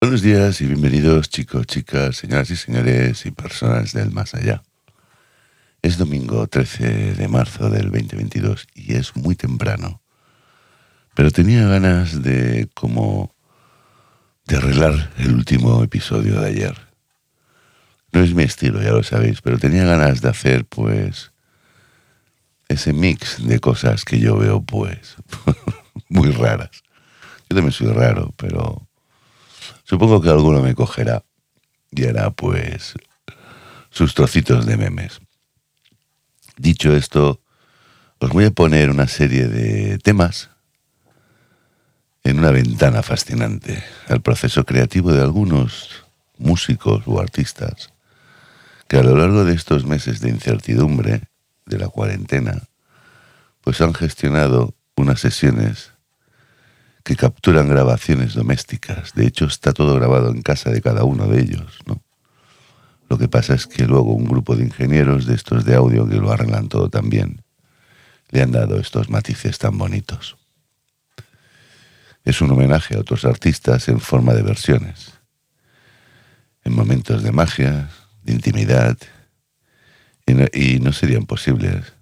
Buenos días y bienvenidos chicos, chicas, señoras y señores y personas del más allá. Es domingo 13 de marzo del 2022 y es muy temprano. Pero tenía ganas de como de arreglar el último episodio de ayer. No es mi estilo, ya lo sabéis, pero tenía ganas de hacer pues ese mix de cosas que yo veo pues muy raras. Yo también soy raro, pero Supongo que alguno me cogerá y hará pues sus trocitos de memes. Dicho esto, os voy a poner una serie de temas en una ventana fascinante al proceso creativo de algunos músicos o artistas que a lo largo de estos meses de incertidumbre de la cuarentena, pues han gestionado unas sesiones que capturan grabaciones domésticas. De hecho, está todo grabado en casa de cada uno de ellos, ¿no? Lo que pasa es que luego un grupo de ingenieros de estos de audio que lo arreglan todo también, le han dado estos matices tan bonitos. Es un homenaje a otros artistas en forma de versiones, en momentos de magia, de intimidad, y no, y no serían posibles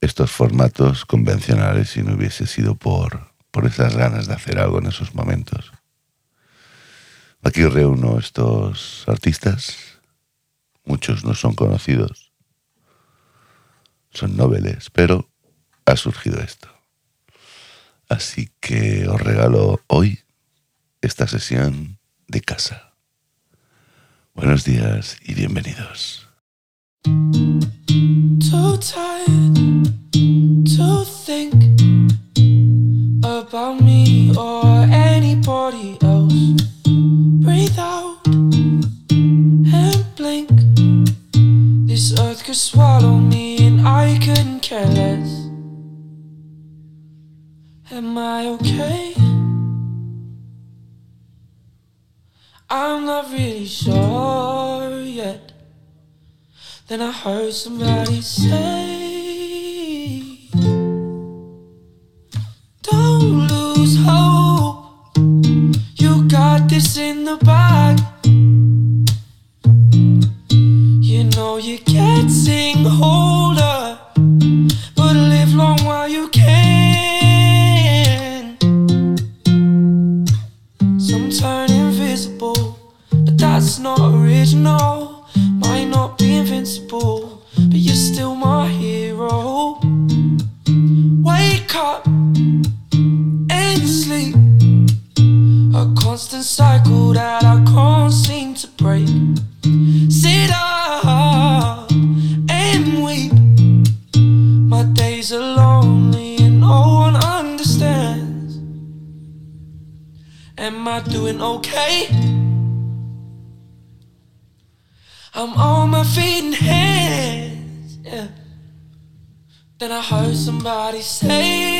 estos formatos convencionales si no hubiese sido por por esas ganas de hacer algo en esos momentos. Aquí reúno estos artistas, muchos no son conocidos, son noveles, pero ha surgido esto. Así que os regalo hoy esta sesión de casa. Buenos días y bienvenidos. About me or anybody else. Breathe out and blink. This earth could swallow me and I couldn't care less. Am I okay? I'm not really sure yet. Then I heard somebody say. Then I heard somebody say.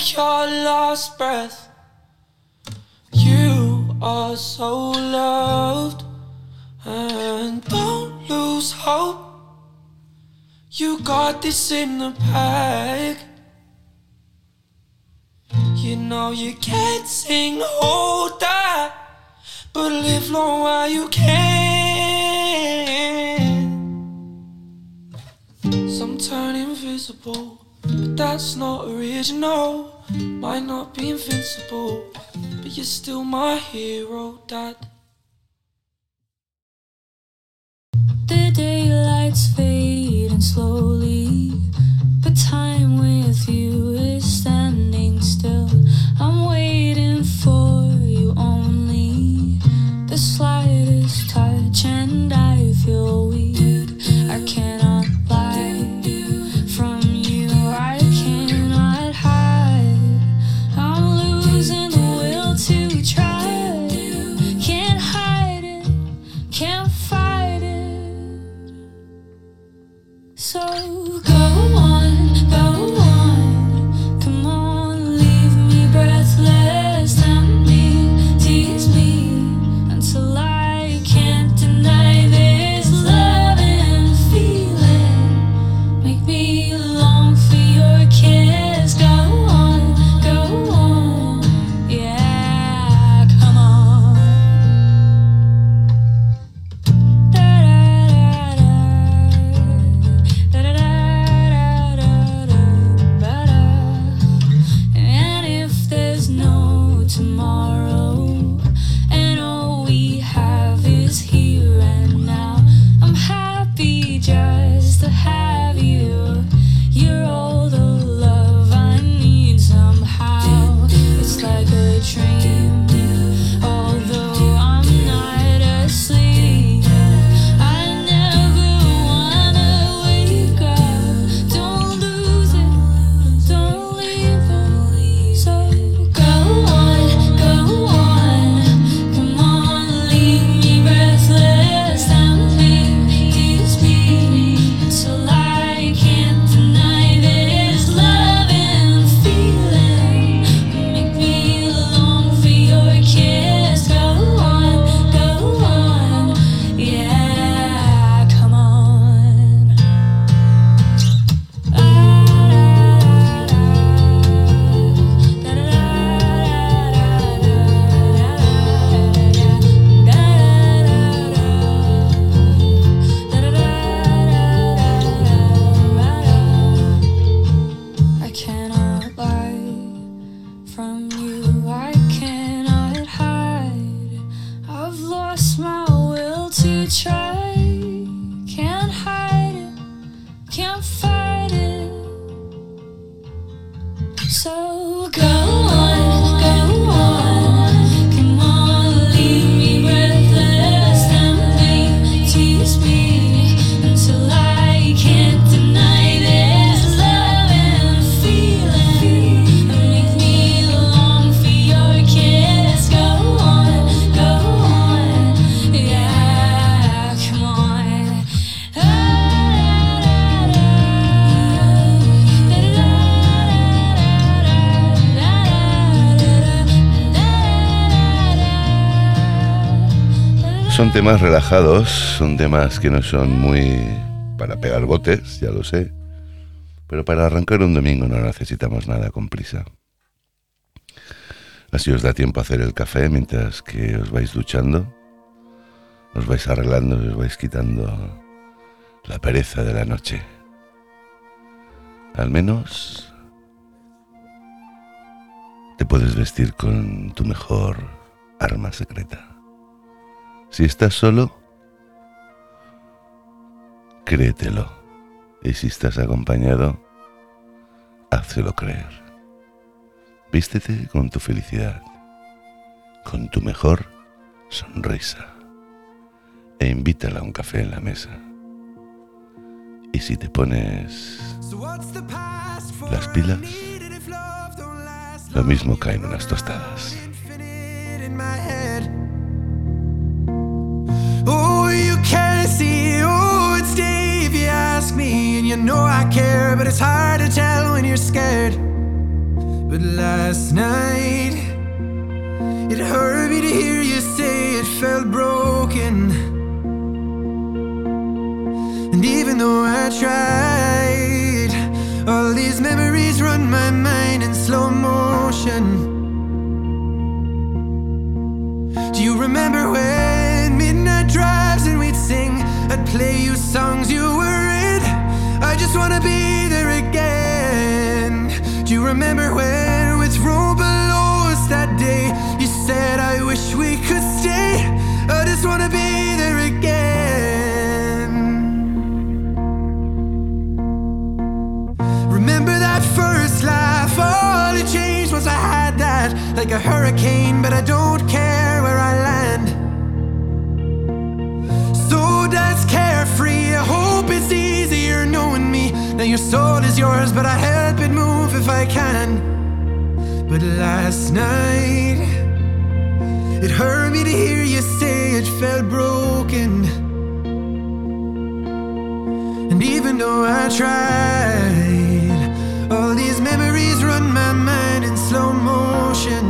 Take your last breath. You are so loved. And don't lose hope. You got this in the bag. You know you can't sing, all that. But live long while you can. Some turn invisible, but that's not original. Might not be invincible, but you're still my hero, Dad. The daylight's fading slowly, but time with you is standing still. I'm waiting for you only the slightest touch. here Son temas relajados, son temas que no son muy para pegar botes, ya lo sé. Pero para arrancar un domingo no necesitamos nada con prisa. Así os da tiempo a hacer el café mientras que os vais duchando, os vais arreglando, os vais quitando la pereza de la noche. Al menos te puedes vestir con tu mejor arma secreta. Si estás solo, créetelo. Y si estás acompañado, házelo creer. Vístete con tu felicidad, con tu mejor sonrisa, e invítala a un café en la mesa. Y si te pones las pilas, lo mismo caen unas tostadas. You know I care, but it's hard to tell when you're scared. But last night, it hurt me to hear you say it felt broken. And even though I tried, all these memories run my mind in slow motion. Do you remember when midnight drives and we'd sing? I'd play you songs you just wanna be there again. Do you remember when with room below us that day? You said I wish we could stay. I just wanna be there again. Remember that first laugh? All it changed was I had that like a hurricane, but I don't your soul is yours, but I help it move if I can. But last night, it hurt me to hear you say it felt broken. And even though I tried, all these memories run my mind in slow motion.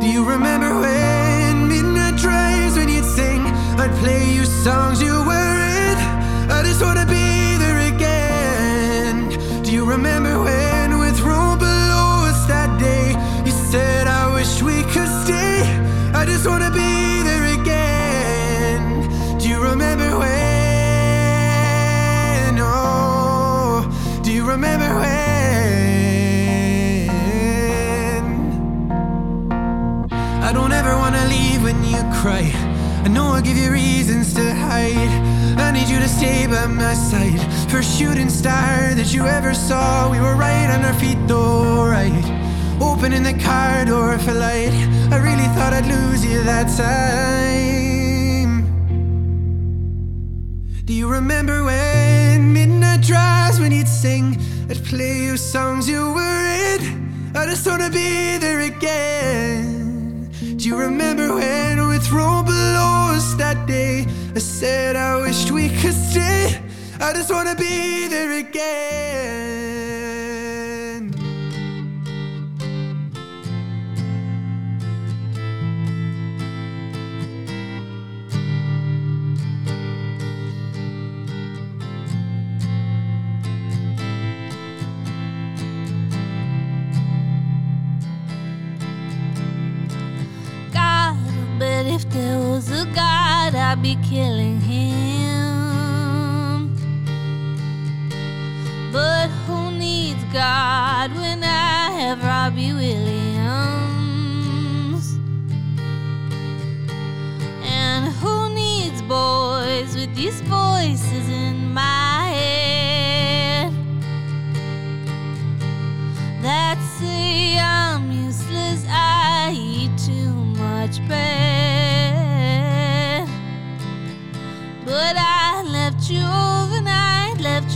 Do you remember when cry. I know I give you reasons to hide. I need you to stay by my side. First shooting star that you ever saw. We were right on our feet, though, right? Opening the car door for light. I really thought I'd lose you that time. Do you remember when midnight drives when you'd sing? I'd play you songs you were in. I just wanna be there again. Do you remember when with Robolos that day? I said I wished we could stay. I just wanna be there again. God, I'd be killing him. But who needs God when I have Robbie Williams? And who needs boys with these boys?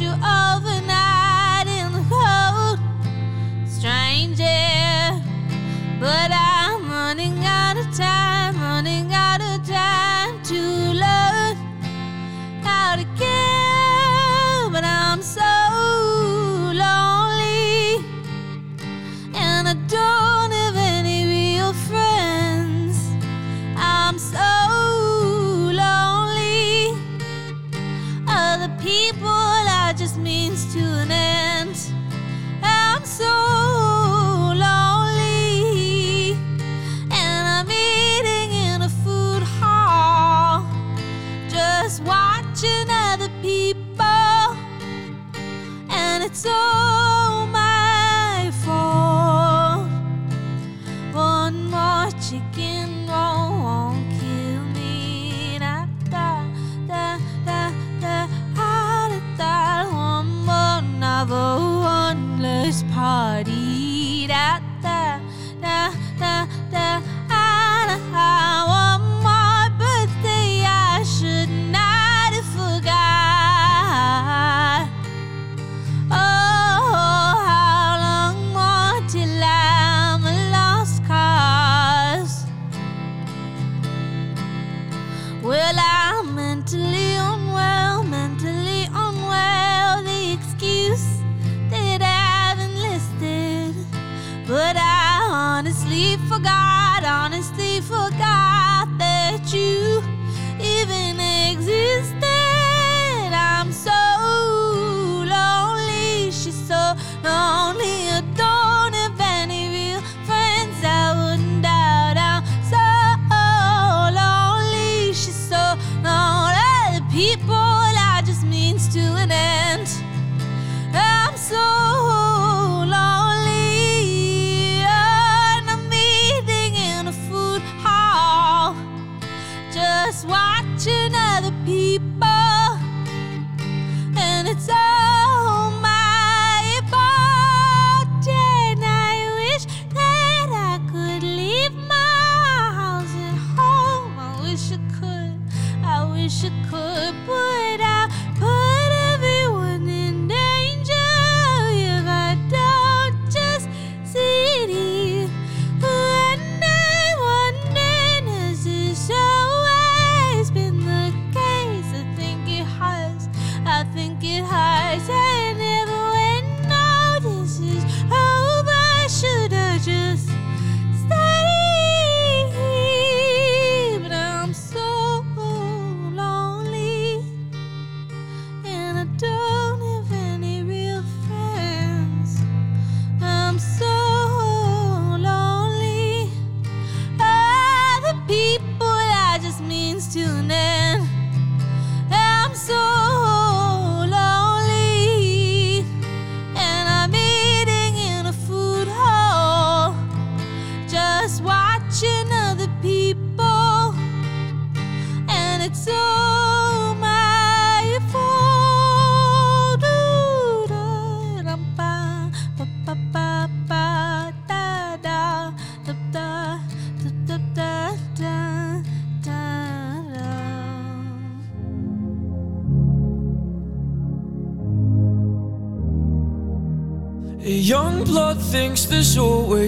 you are.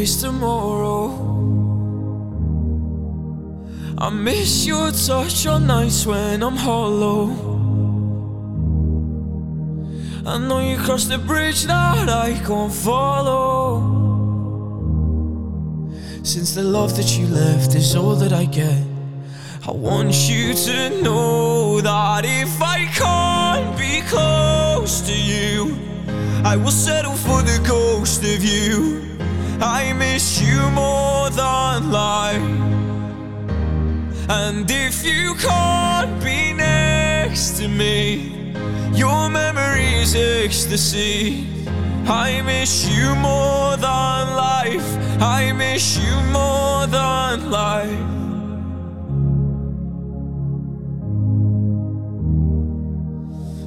Always tomorrow. I miss your touch on nights when I'm hollow. I know you crossed the bridge that I can't follow. Since the love that you left is all that I get, I want you to know that if I can't be close to you, I will settle for the ghost of you. I miss you more than life. And if you can't be next to me, your memory is ecstasy. I miss you more than life. I miss you more than life.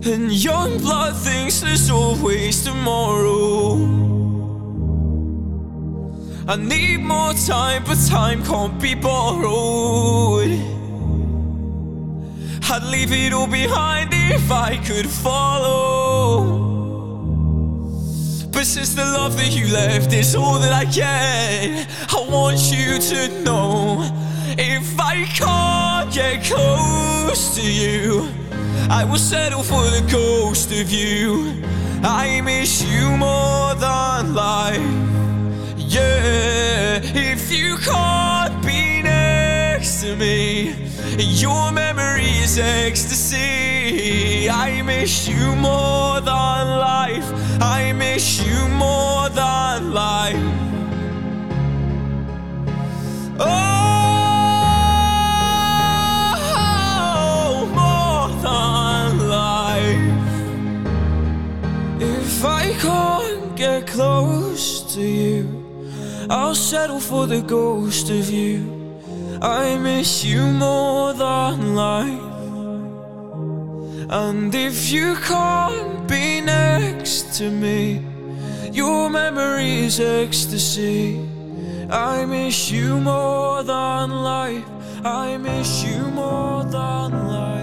And young blood thinks there's always tomorrow. I need more time, but time can't be borrowed. I'd leave it all behind if I could follow. But since the love that you left is all that I get, I want you to know if I can't get close to you, I will settle for the ghost of you. I miss you to me, your memory is ecstasy. I miss you more than life. I miss you more than life. Oh, more than life. If I can't get close to you, I'll settle for the ghost of you. I miss you more than life. And if you can't be next to me, your memory is ecstasy. I miss you more than life. I miss you more than life.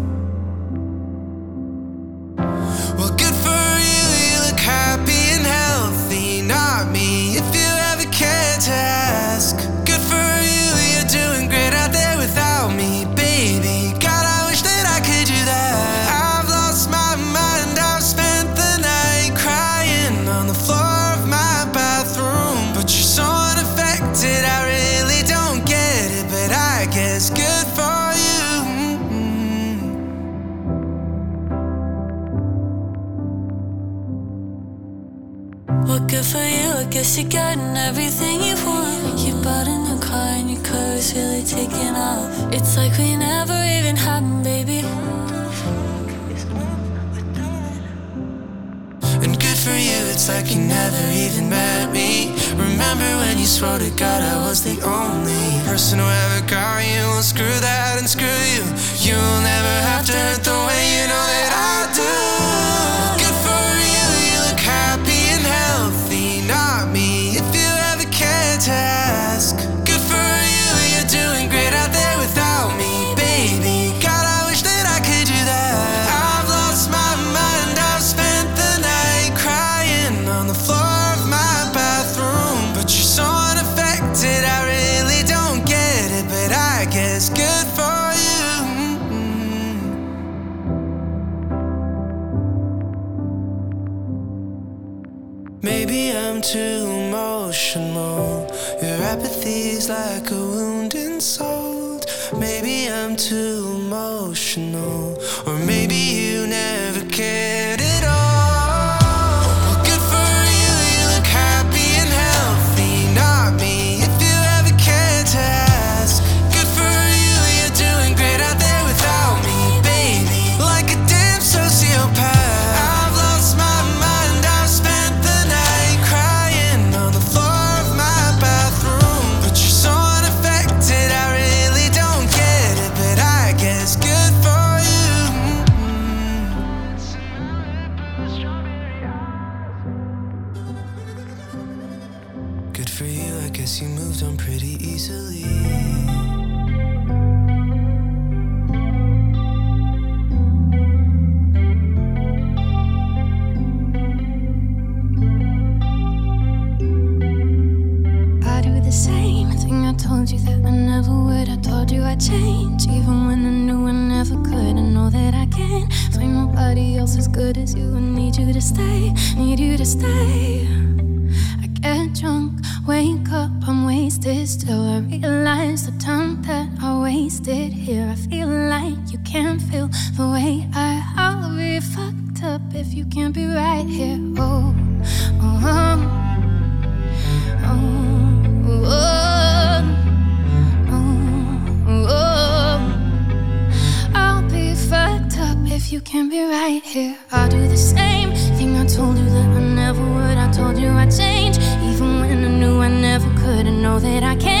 Guess you're getting everything you want. You bought a new car and your car is really taking off. It's like we never even happened, baby. And good for you, it's like you never even met me. Remember when you swore to God I was the only person who ever got you? Well, screw that and screw you. You'll never have to hurt the way you know that I do. Like a here. I feel like you can't feel the way I. I'll be fucked up if you can't be right here. Oh, oh. oh. Oh, oh, oh. I'll be fucked up if you can't be right here. I'll do the same thing I told you that I never would. I told you I'd change, even when I knew I never could. I know that I can't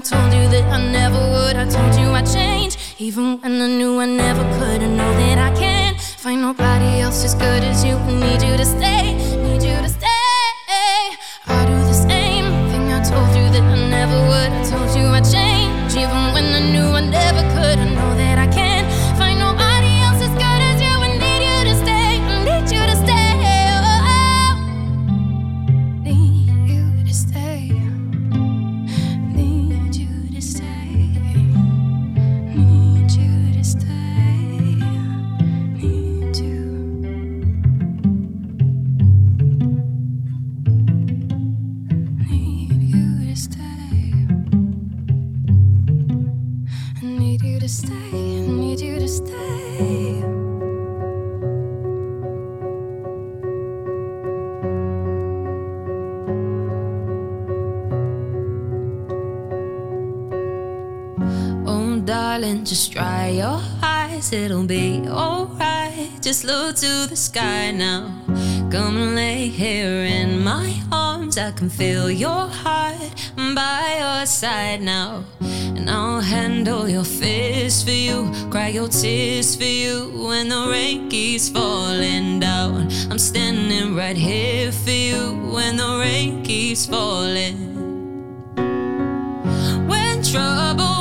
I told you that I never would. I told you I'd change, even when I knew I never could. I know that I can't find nobody else as good as you. I need you to stay, Oh, just dry your eyes, it'll be alright. Just look to the sky now. Come and lay here in my arms. I can feel your heart by your side now. I'll handle your fears for you, cry your tears for you when the rain keeps falling down. I'm standing right here for you when the rain keeps falling. When trouble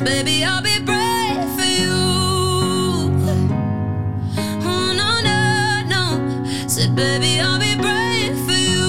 baby, I'll be brave for you. Oh, no, no, no. Said, baby, I'll be brave for you.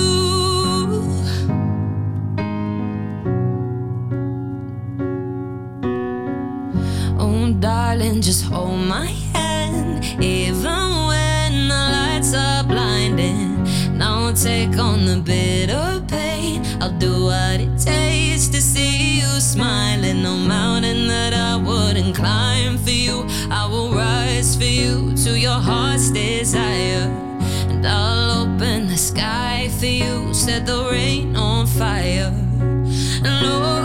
Oh, darling, just hold my hand, even when the lights are blinding. Now I'll take on the bitter pain. I'll do what it takes to see smiling. No mountain that I wouldn't climb for you. I will rise for you to your heart's desire. And I'll open the sky for you. Set the rain on fire. And Lord,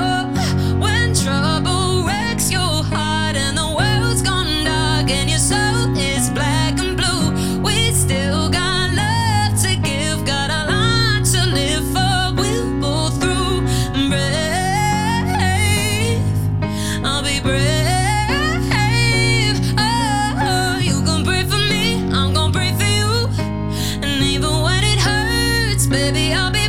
baby, I'll be.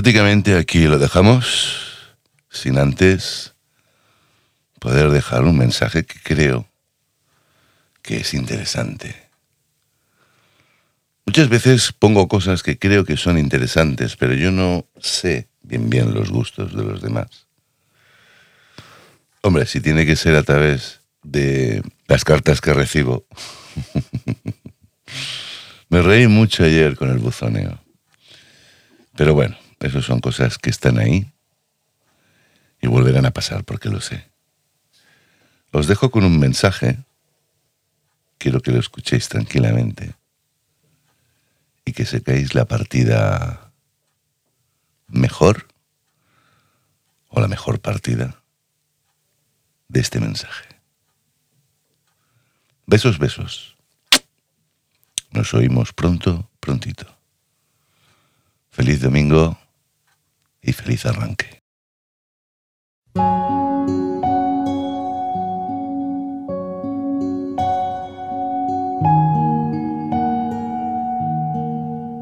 Prácticamente aquí lo dejamos, sin antes poder dejar un mensaje que creo que es interesante. Muchas veces pongo cosas que creo que son interesantes, pero yo no sé bien bien los gustos de los demás. Hombre, si tiene que ser a través de las cartas que recibo. Me reí mucho ayer con el buzoneo. Pero bueno, esas son cosas que están ahí y volverán a pasar porque lo sé. Os dejo con un mensaje. Quiero que lo escuchéis tranquilamente y que secáis la partida mejor o la mejor partida de este mensaje. Besos, besos. Nos oímos pronto, prontito. Feliz domingo y feliz arranque.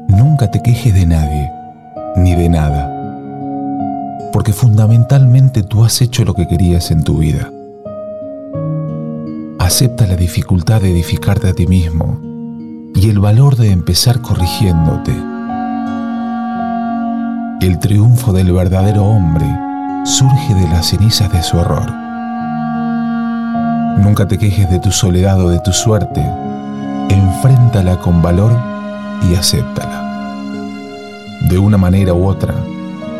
Nunca te quejes de nadie, ni de nada, porque fundamentalmente tú has hecho lo que querías en tu vida. Acepta la dificultad de edificarte a ti mismo y el valor de empezar corrigiéndote. El triunfo del verdadero hombre surge de las cenizas de su error. Nunca te quejes de tu soledad o de tu suerte. Enfréntala con valor y acéptala. De una manera u otra,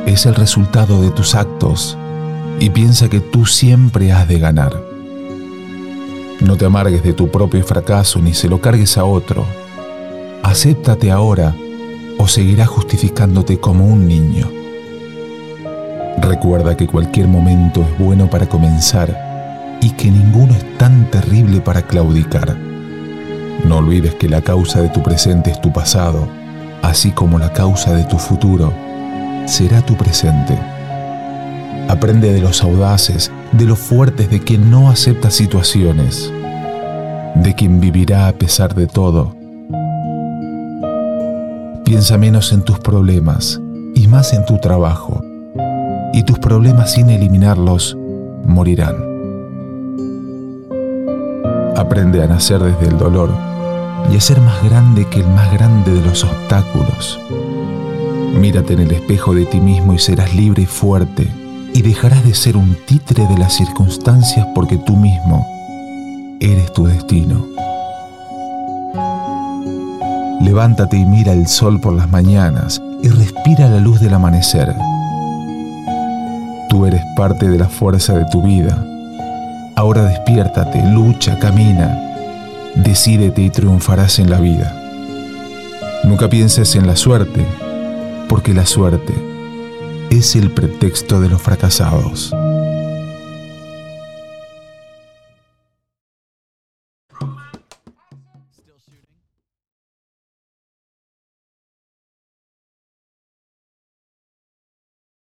es el resultado de tus actos y piensa que tú siempre has de ganar. No te amargues de tu propio fracaso ni se lo cargues a otro. Acéptate ahora o seguirás justificándote como un niño. Recuerda que cualquier momento es bueno para comenzar y que ninguno es tan terrible para claudicar. No olvides que la causa de tu presente es tu pasado, así como la causa de tu futuro será tu presente. Aprende de los audaces, de los fuertes, de quien no acepta situaciones, de quien vivirá a pesar de todo. Piensa menos en tus problemas y más en tu trabajo, y tus problemas sin eliminarlos morirán. Aprende a nacer desde el dolor y a ser más grande que el más grande de los obstáculos. Mírate en el espejo de ti mismo y serás libre y fuerte y dejarás de ser un títere de las circunstancias porque tú mismo eres tu destino. Levántate y mira el sol por las mañanas y respira la luz del amanecer. Tú eres parte de la fuerza de tu vida. Ahora despiértate, lucha, camina, decídete y triunfarás en la vida. Nunca pienses en la suerte, porque la suerte es el pretexto de los fracasados.